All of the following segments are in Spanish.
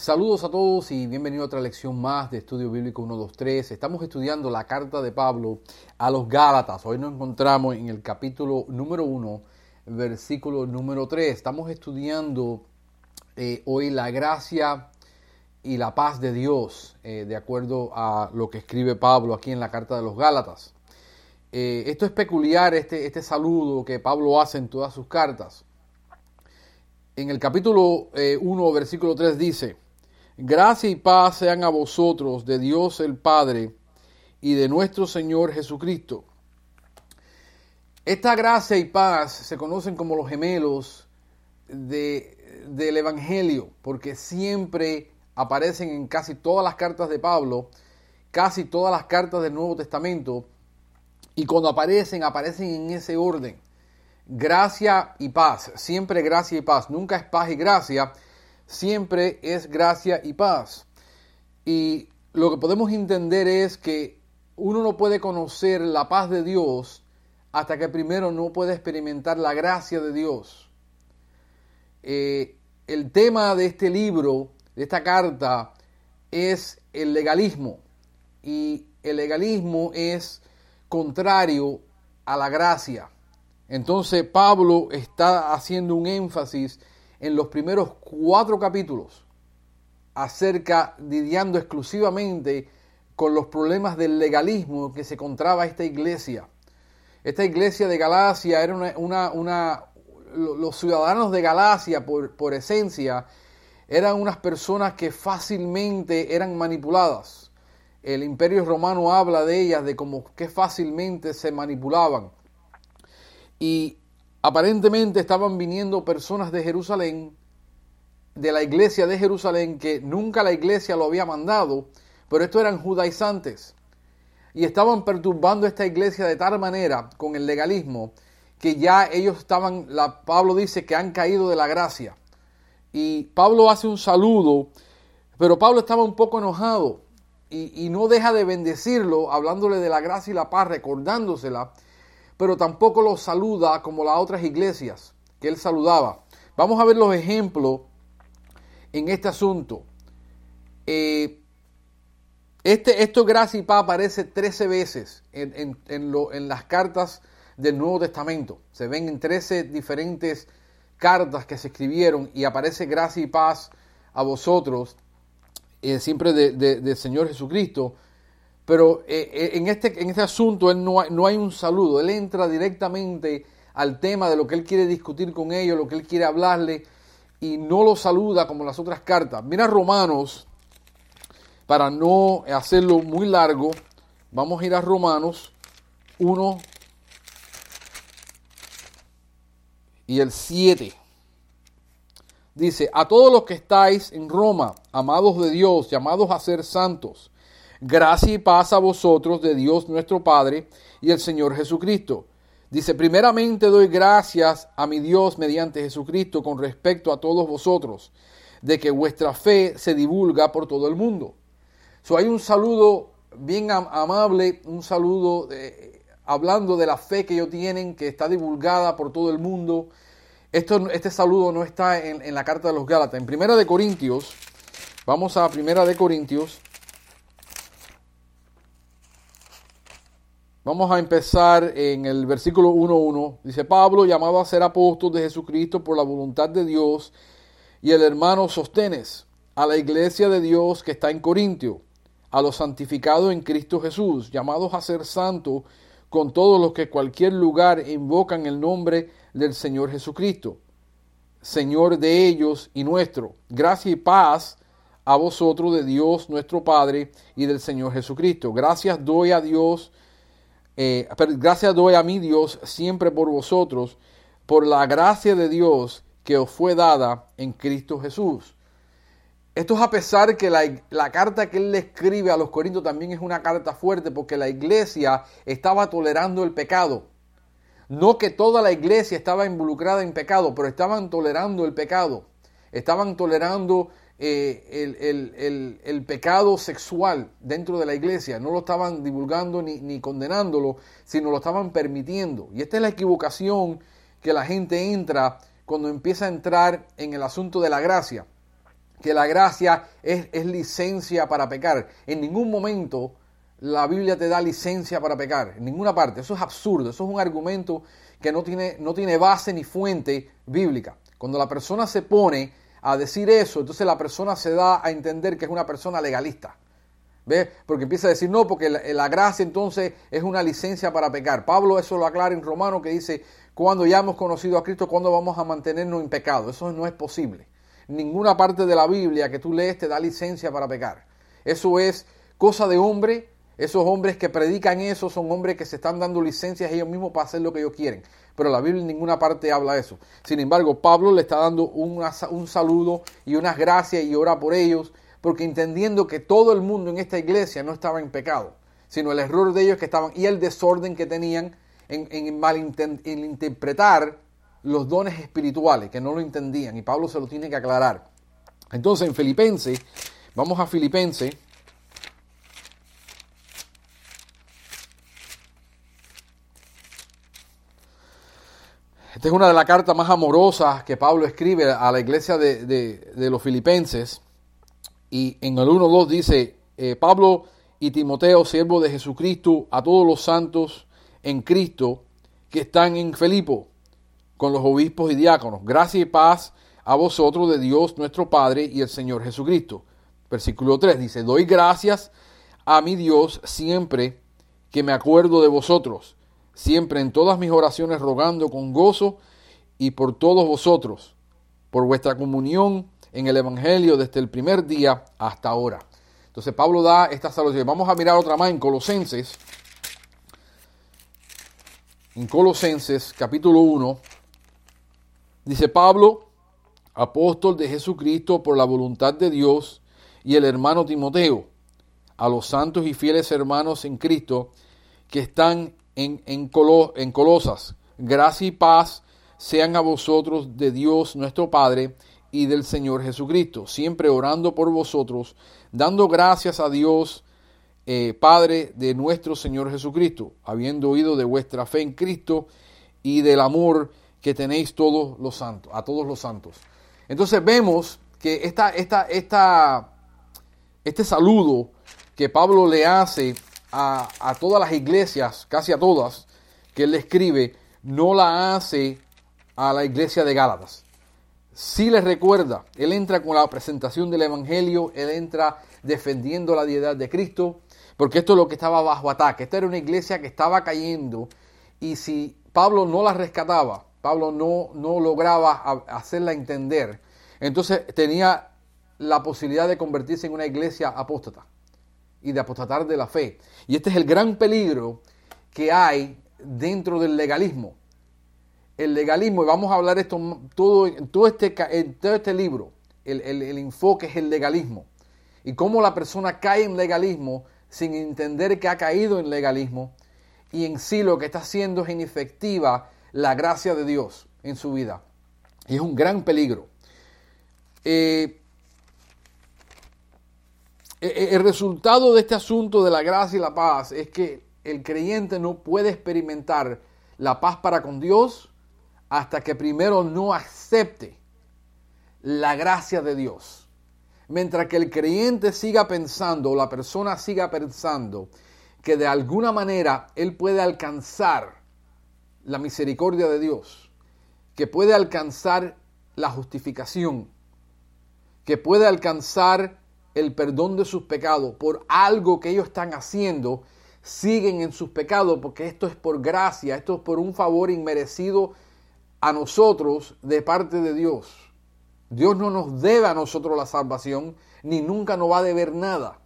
Saludos a todos y bienvenido a otra lección más de Estudio Bíblico 123. Estamos estudiando la carta de Pablo a los Gálatas. Hoy nos encontramos en el capítulo número 1, versículo número 3. Estamos estudiando eh, hoy la gracia y la paz de Dios, eh, de acuerdo a lo que escribe Pablo aquí en la carta de los Gálatas. Eh, esto es peculiar, este, este saludo que Pablo hace en todas sus cartas en el capítulo 1, eh, versículo 3 dice, Gracia y paz sean a vosotros de Dios el Padre y de nuestro Señor Jesucristo. Esta gracia y paz se conocen como los gemelos de, del Evangelio, porque siempre aparecen en casi todas las cartas de Pablo, casi todas las cartas del Nuevo Testamento, y cuando aparecen, aparecen en ese orden gracia y paz, siempre gracia y paz, nunca es paz y gracia, siempre es gracia y paz. Y lo que podemos entender es que uno no puede conocer la paz de Dios hasta que primero no puede experimentar la gracia de Dios. Eh, el tema de este libro, de esta carta, es el legalismo. Y el legalismo es contrario a la gracia. Entonces Pablo está haciendo un énfasis en los primeros cuatro capítulos acerca, lidiando exclusivamente con los problemas del legalismo que se encontraba esta iglesia. Esta iglesia de Galacia era una, una, los ciudadanos de Galacia por, por esencia eran unas personas que fácilmente eran manipuladas. El imperio romano habla de ellas, de cómo que fácilmente se manipulaban y aparentemente estaban viniendo personas de Jerusalén, de la iglesia de Jerusalén, que nunca la iglesia lo había mandado, pero estos eran judaizantes. Y estaban perturbando esta iglesia de tal manera con el legalismo que ya ellos estaban, la, Pablo dice que han caído de la gracia. Y Pablo hace un saludo, pero Pablo estaba un poco enojado y, y no deja de bendecirlo, hablándole de la gracia y la paz, recordándosela pero tampoco los saluda como las otras iglesias que él saludaba. Vamos a ver los ejemplos en este asunto. Eh, este, esto gracia y paz aparece 13 veces en, en, las cartas del Nuevo Testamento. Se ven en 13 diferentes cartas que se escribieron y aparece gracia y paz a vosotros, eh, siempre del Señor Jesucristo. Pero eh, eh, en, este, en este asunto él no, hay, no hay un saludo, él entra directamente al tema de lo que él quiere discutir con ellos, lo que él quiere hablarle, y no lo saluda como las otras cartas. Mira Romanos, para no hacerlo muy largo, vamos a ir a Romanos 1 y el 7. Dice, a todos los que estáis en Roma, amados de Dios, llamados a ser santos, Gracia y paz a vosotros de Dios nuestro Padre y el Señor Jesucristo. Dice, primeramente doy gracias a mi Dios mediante Jesucristo con respecto a todos vosotros, de que vuestra fe se divulga por todo el mundo. So, hay un saludo bien amable, un saludo hablando de la fe que ellos tienen, que está divulgada por todo el mundo. Esto, este saludo no está en, en la carta de los Gálatas. En Primera de Corintios, vamos a Primera de Corintios, Vamos a empezar en el versículo 1.1. Dice Pablo, llamado a ser apóstol de Jesucristo por la voluntad de Dios, y el hermano Sostenes, a la iglesia de Dios que está en Corintio, a los santificados en Cristo Jesús, llamados a ser santos con todos los que cualquier lugar invocan el nombre del Señor Jesucristo, Señor de ellos y nuestro. Gracia y paz a vosotros de Dios nuestro Padre y del Señor Jesucristo. Gracias doy a Dios eh, gracias doy a mi Dios siempre por vosotros, por la gracia de Dios que os fue dada en Cristo Jesús. Esto es a pesar que la, la, carta que él le escribe a los Corintios también es una carta fuerte porque la iglesia estaba tolerando el pecado. No que toda la iglesia estaba involucrada en pecado, pero estaban tolerando el pecado. Estaban tolerando eh, el, pecado sexual dentro de la iglesia. No lo estaban divulgando ni, ni condenándolo, sino lo estaban permitiendo. Y esta es la equivocación que la gente entra cuando empieza a entrar en el asunto de la gracia. que la gracia es, es licencia para pecar. En ningún momento la Biblia te da licencia para pecar, en ninguna parte. Eso es absurdo, eso es un argumento que no tiene, no tiene base ni fuente bíblica. Cuando la persona se pone a decir eso, entonces la persona se da a entender que es una persona legalista. ¿Ves? Porque empieza a decir, no, porque la, gracia entonces es una licencia para pecar. Pablo eso lo aclara en Romano que dice, cuando ya hemos conocido a Cristo, ¿cuándo vamos a mantenernos en pecado? Eso no es posible. Ninguna parte de la Biblia que tú lees te da licencia para pecar. Eso es cosa de hombre esos hombres que predican eso son hombres que se están dando licencias ellos mismos para hacer lo que ellos quieren. Pero la Biblia en ninguna parte habla eso. Sin embargo, Pablo le está dando un saludo y unas gracias y ora por ellos, porque entendiendo que todo el mundo en esta iglesia no estaba en pecado, sino el error de ellos que estaban y el desorden que tenían en, en interpretar los dones espirituales, que no lo entendían. Y Pablo se lo tiene que aclarar. Entonces, en Filipenses, vamos a Filipenses Esta es una de las cartas más amorosas que Pablo escribe a la iglesia de, los filipenses. Y en el 1.2 dice, eh, Pablo y Timoteo, siervo de Jesucristo, a todos los santos en Cristo que están en Felipo, con los obispos y diáconos. Gracia y paz a vosotros de Dios nuestro Padre y el Señor Jesucristo. Versículo 3 dice, doy gracias a mi Dios siempre que me acuerdo de vosotros siempre en todas mis oraciones rogando con gozo y por todos vosotros, por vuestra comunión en el Evangelio desde el primer día hasta ahora. Entonces Pablo da esta salud. Vamos a mirar otra más en Colosenses. En Colosenses capítulo 1, dice Pablo, apóstol de Jesucristo por la voluntad de Dios, y el hermano Timoteo, a los santos y fieles hermanos en Cristo que están en, en, Colosas. Gracia y paz sean a vosotros de Dios nuestro Padre y del Señor Jesucristo, siempre orando por vosotros, dando gracias a Dios eh, Padre de nuestro Señor Jesucristo, habiendo oído de vuestra fe en Cristo y del amor que tenéis todos los santos, a todos los santos. Entonces vemos que esta, esta, esta, este saludo que Pablo le hace a, todas las iglesias, casi a todas, que él escribe, no la hace a la iglesia de Gálatas. Si les recuerda, él entra con la presentación del Evangelio, él entra defendiendo la deidad de Cristo, porque esto es lo que estaba bajo ataque. Esta era una iglesia que estaba cayendo y si Pablo no la rescataba, Pablo no, no lograba hacerla entender, entonces tenía la posibilidad de convertirse en una iglesia apóstata y de apostatar de la fe. Y este es el gran peligro que hay dentro del legalismo. El legalismo, y vamos a hablar esto todo, en, todo este, todo este libro, el, el enfoque es el legalismo. Y cómo la persona cae en legalismo sin entender que ha caído en legalismo y en sí lo que está haciendo es inefectiva la gracia de Dios en su vida. Y es un gran peligro. Eh, el resultado de este asunto de la gracia y la paz es que el creyente no puede experimentar la paz para con Dios hasta que primero no acepte la gracia de Dios. Mientras que el creyente siga pensando, o la persona siga pensando, que de alguna manera él puede alcanzar la misericordia de Dios, que puede alcanzar la justificación, que puede alcanzar el perdón de sus pecados por algo que ellos están haciendo, siguen en sus pecados porque esto es por gracia, esto es por un favor inmerecido a nosotros de parte de Dios. Dios no nos debe a nosotros la salvación, ni nunca nos va a deber nada.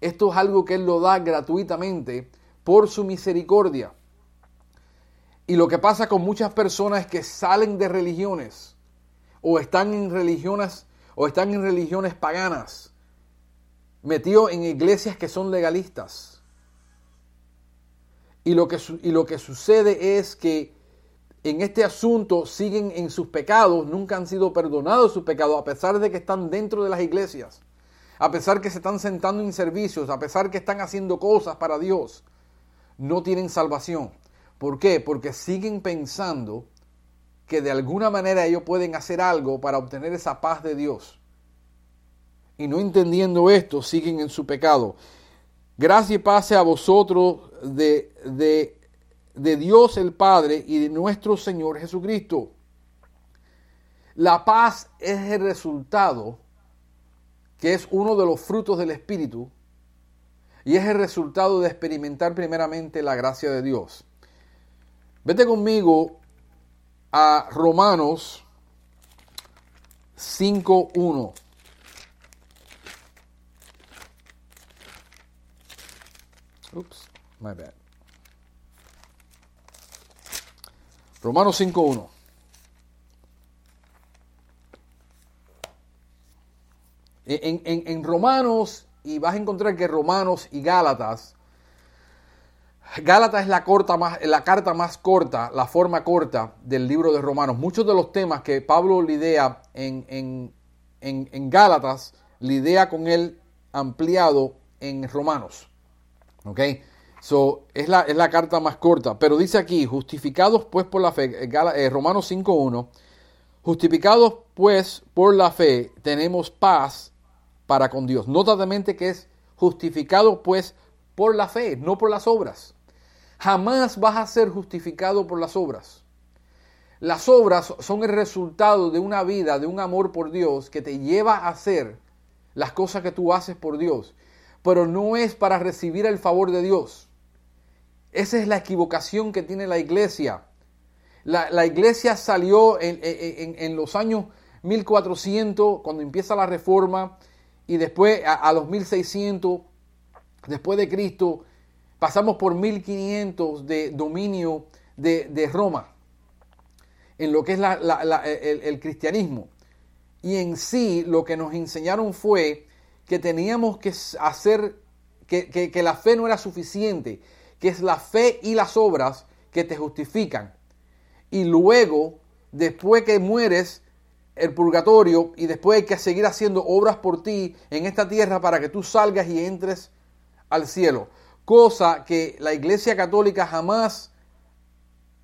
Esto es algo que Él lo da gratuitamente por su misericordia. Y lo que pasa con muchas personas es que salen de religiones o están en religiones o están en religiones paganas metido en iglesias que son legalistas. Y lo que, y lo que sucede es que en este asunto siguen en sus pecados, nunca han sido perdonados sus pecados, a pesar de que están dentro de las iglesias, a pesar que se están sentando en servicios, a pesar que están haciendo cosas para Dios, no tienen salvación. ¿Por qué? Porque siguen pensando que de alguna manera ellos pueden hacer algo para obtener esa paz de Dios. Y no entendiendo esto siguen en su pecado. Gracia y pase a vosotros de, de, de Dios el Padre y de nuestro Señor Jesucristo. La paz es el resultado, que es uno de los frutos del Espíritu, y es el resultado de experimentar primeramente la gracia de Dios. Vete conmigo a Romanos 5.1. Oops, my bad. Romanos 5.1. En, en, en, Romanos, y vas a encontrar que Romanos y Gálatas, Gálatas es la, corta más, la carta más corta, la forma corta del libro de Romanos. Muchos de los temas que Pablo lidea en, en, en Gálatas, lidea con él ampliado en Romanos. ¿Ok? So, es la, es la carta más corta, pero dice aquí, justificados pues por la fe, eh, Romanos 5.1, justificados pues por la fe, tenemos paz para con Dios. Nota de mente que es justificado pues por la fe, no por las obras. Jamás vas a ser justificado por las obras. Las obras son el resultado de una vida, de un amor por Dios que te lleva a hacer las cosas que tú haces por Dios, pero no es para recibir el favor de Dios. Esa es la equivocación que tiene la iglesia. La, iglesia salió en, los años 1400, cuando empieza la reforma, y después a, los 1600, después de Cristo, pasamos por 1500 de dominio de, Roma, en lo que es el, cristianismo. Y en sí lo que nos enseñaron fue que teníamos que hacer, que, que la fe no era suficiente, que es la fe y las obras que te justifican. Y luego, después que mueres, el purgatorio y después hay que seguir haciendo obras por ti en esta tierra para que tú salgas y entres al cielo. Cosa que la Iglesia Católica jamás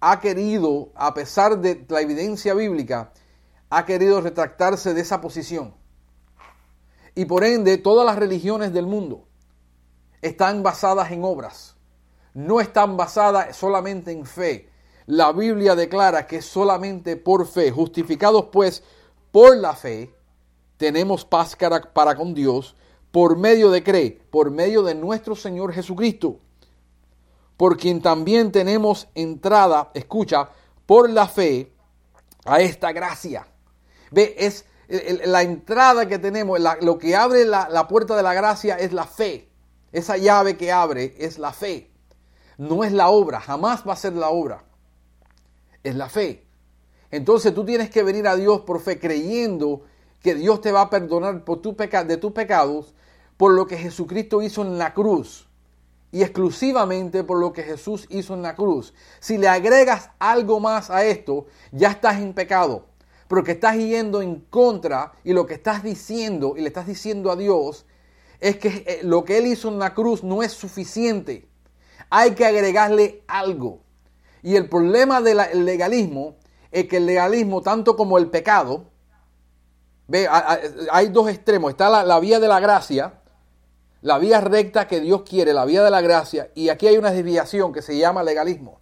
ha querido, a pesar de la evidencia bíblica, ha querido retractarse de esa posición. Y por ende, todas las religiones del mundo están basadas en obras no están basadas solamente en fe. La Biblia declara que solamente por fe, justificados pues por la fe, tenemos paz para con Dios por medio de cree, por medio de nuestro Señor Jesucristo, por quien también tenemos entrada, escucha, por la fe a esta gracia. Ve, es la entrada que tenemos, lo que abre la, la puerta de la gracia es la fe. Esa llave que abre es la fe no es la obra, jamás va a ser la obra, es la fe. Entonces tú tienes que venir a Dios por fe, creyendo que Dios te va a perdonar por de tus pecados por lo que Jesucristo hizo en la cruz y exclusivamente por lo que Jesús hizo en la cruz. Si le agregas algo más a esto, ya estás en pecado, porque estás yendo en contra y lo que estás diciendo y le estás diciendo a Dios es que eh, lo que Él hizo en la cruz no es suficiente hay que agregarle algo. Y el problema del legalismo es que el legalismo, tanto como el pecado, ve, hay dos extremos. Está la, vía de la gracia, la vía recta que Dios quiere, la vía de la gracia, y aquí hay una desviación que se llama legalismo.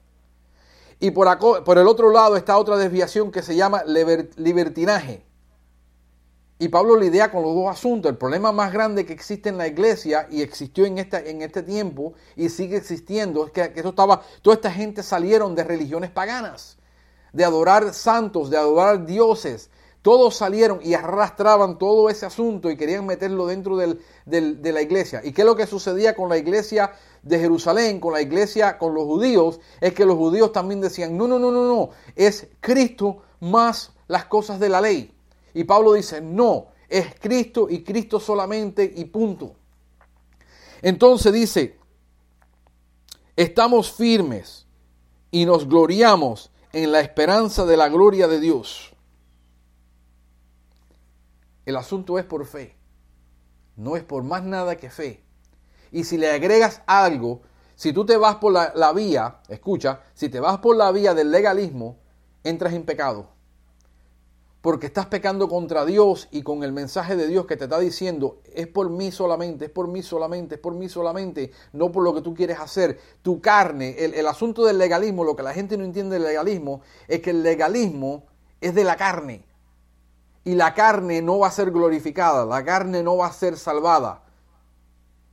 Y por, por el otro lado está otra desviación que se llama libertinaje. Y Pablo lidia con los dos asuntos. El problema más grande que existe en la iglesia y existió en, esta, en este tiempo y sigue existiendo es que, eso estaba, toda esta gente salieron de religiones paganas, de adorar santos, de adorar dioses. Todos salieron y arrastraban todo ese asunto y querían meterlo dentro del, de la iglesia. ¿Y qué es lo que sucedía con la iglesia de Jerusalén, con la iglesia, con los judíos? Es que los judíos también decían, no, no, no, no, no, es Cristo más las cosas de la ley. Y Pablo dice, no, es Cristo y Cristo solamente y punto. Entonces dice, estamos firmes y nos gloriamos en la esperanza de la gloria de Dios. El asunto es por fe, no es por más nada que fe. Y si le agregas algo, si tú te vas por la, vía, escucha, si te vas por la vía del legalismo, entras en pecado. porque estás pecando contra Dios y con el mensaje de Dios que te está diciendo, es por mí solamente, es por mí solamente, es por mí solamente, no por lo que tú quieres hacer. Tu carne, el asunto del legalismo, lo que la gente no entiende del legalismo, es que el legalismo es de la carne. Y la carne no va a ser glorificada, la carne no va a ser salvada.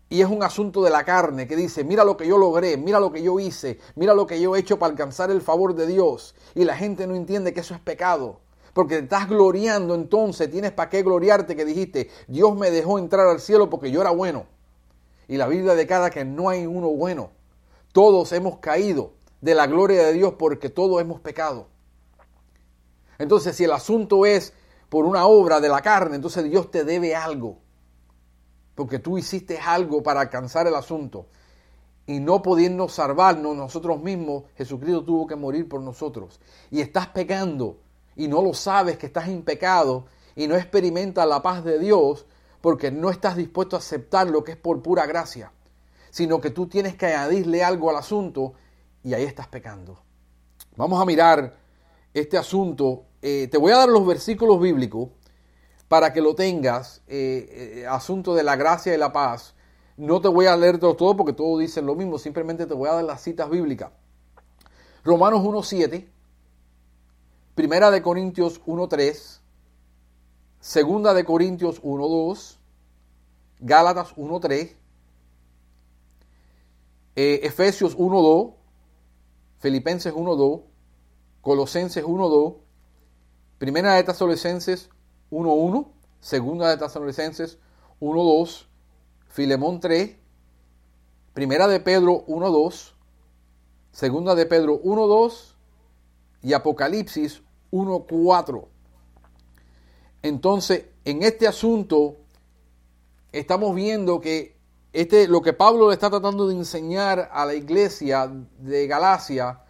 Y es un asunto de la carne que dice, mira lo que yo logré, mira lo que yo hice, mira lo que yo he hecho para alcanzar el favor de Dios. Y la gente no entiende que eso es pecado porque te estás gloriando entonces, tienes para qué gloriarte que dijiste, Dios me dejó entrar al cielo porque yo era bueno. Y la Biblia declara que no hay uno bueno. Todos hemos caído de la gloria de Dios porque todos hemos pecado. Entonces, si el asunto es por una obra de la carne, entonces Dios te debe algo. Porque tú hiciste algo para alcanzar el asunto. Y no pudiendo salvarnos nosotros mismos, Jesucristo tuvo que morir por nosotros. Y estás pecando y no lo sabes que estás en pecado y no experimentas la paz de Dios porque no estás dispuesto a aceptar lo que es por pura gracia, sino que tú tienes que añadirle algo al asunto y ahí estás pecando. Vamos a mirar este asunto. Eh, te voy a dar los versículos bíblicos para que lo tengas, eh, eh, asunto de la gracia y la paz. No te voy a leer todo porque todos dicen lo mismo, simplemente te voy a dar las citas bíblicas. Romanos 1.7, Primera de Corintios 1.3, Segunda de Corintios 1.2, Gálatas 1.3, eh, Efesios 1.2, Filipenses 1.2, Colosenses 1.2, Primera de Tesalonicenses 1.1, Segunda de Tesalonicenses 1.2, Filemón 3, Primera de Pedro 1.2, Segunda de Pedro 1.2 y Apocalipsis 1.4. Entonces, en este asunto, estamos viendo que este, lo que Pablo le está tratando de enseñar a la iglesia de Galacia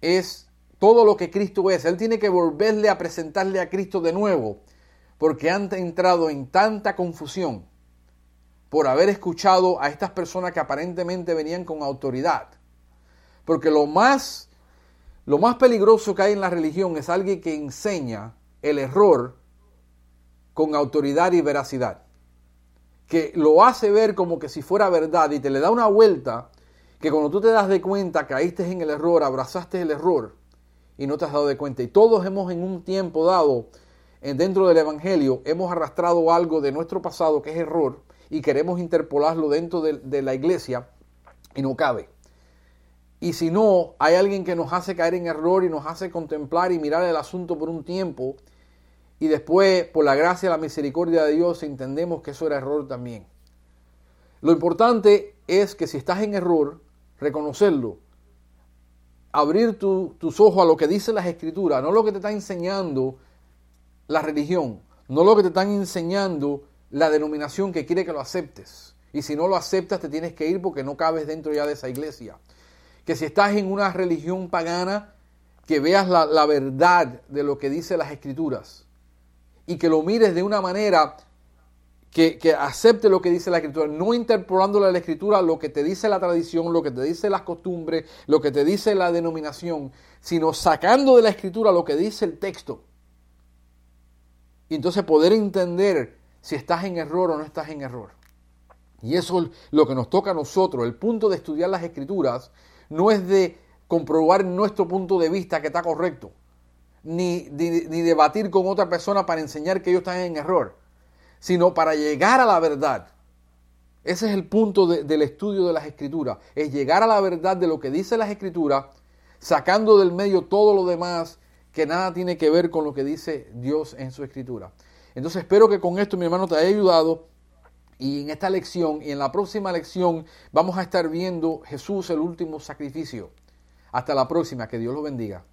es todo lo que Cristo es. Él tiene que volverle a presentarle a Cristo de nuevo, porque han entrado en tanta confusión por haber escuchado a estas personas que aparentemente venían con autoridad. Porque lo más lo más peligroso que hay en la religión es alguien que enseña el error con autoridad y veracidad. Que lo hace ver como que si fuera verdad y te le da una vuelta que cuando tú te das de cuenta caíste en el error, abrazaste el error y no te has dado de cuenta. Y todos hemos en un tiempo dado, dentro del Evangelio, hemos arrastrado algo de nuestro pasado que es error y queremos interpolarlo dentro de, de la iglesia y no cabe. Y si no, hay alguien que nos hace caer en error y nos hace contemplar y mirar el asunto por un tiempo. Y después, por la gracia y la misericordia de Dios, entendemos que eso era error también. Lo importante es que si estás en error, reconocerlo. Abrir tus ojos a lo que dice las escrituras, no lo que te está enseñando la religión, no lo que te están enseñando la denominación que quiere que lo aceptes. Y si no lo aceptas, te tienes que ir porque no cabes dentro ya de esa iglesia que si estás en una religión pagana, que veas la, verdad de lo que dice las escrituras y que lo mires de una manera que, acepte lo que dice la escritura, no interpolándole a la escritura lo que te dice la tradición, lo que te dice las costumbres, lo que te dice la denominación, sino sacando de la escritura lo que dice el texto. Y entonces poder entender si estás en error o no estás en error. Y eso es lo que nos toca a nosotros. El punto de estudiar las escrituras no es de comprobar nuestro punto de vista que está correcto, ni, ni, debatir con otra persona para enseñar que ellos están en error, sino para llegar a la verdad. Ese es el punto del estudio de las escrituras, es llegar a la verdad de lo que dice las escrituras, sacando del medio todo lo demás que nada tiene que ver con lo que dice Dios en su escritura. Entonces espero que con esto mi hermano te haya ayudado y en esta lección y en la próxima lección vamos a estar viendo Jesús el último sacrificio. Hasta la próxima, que Dios lo bendiga.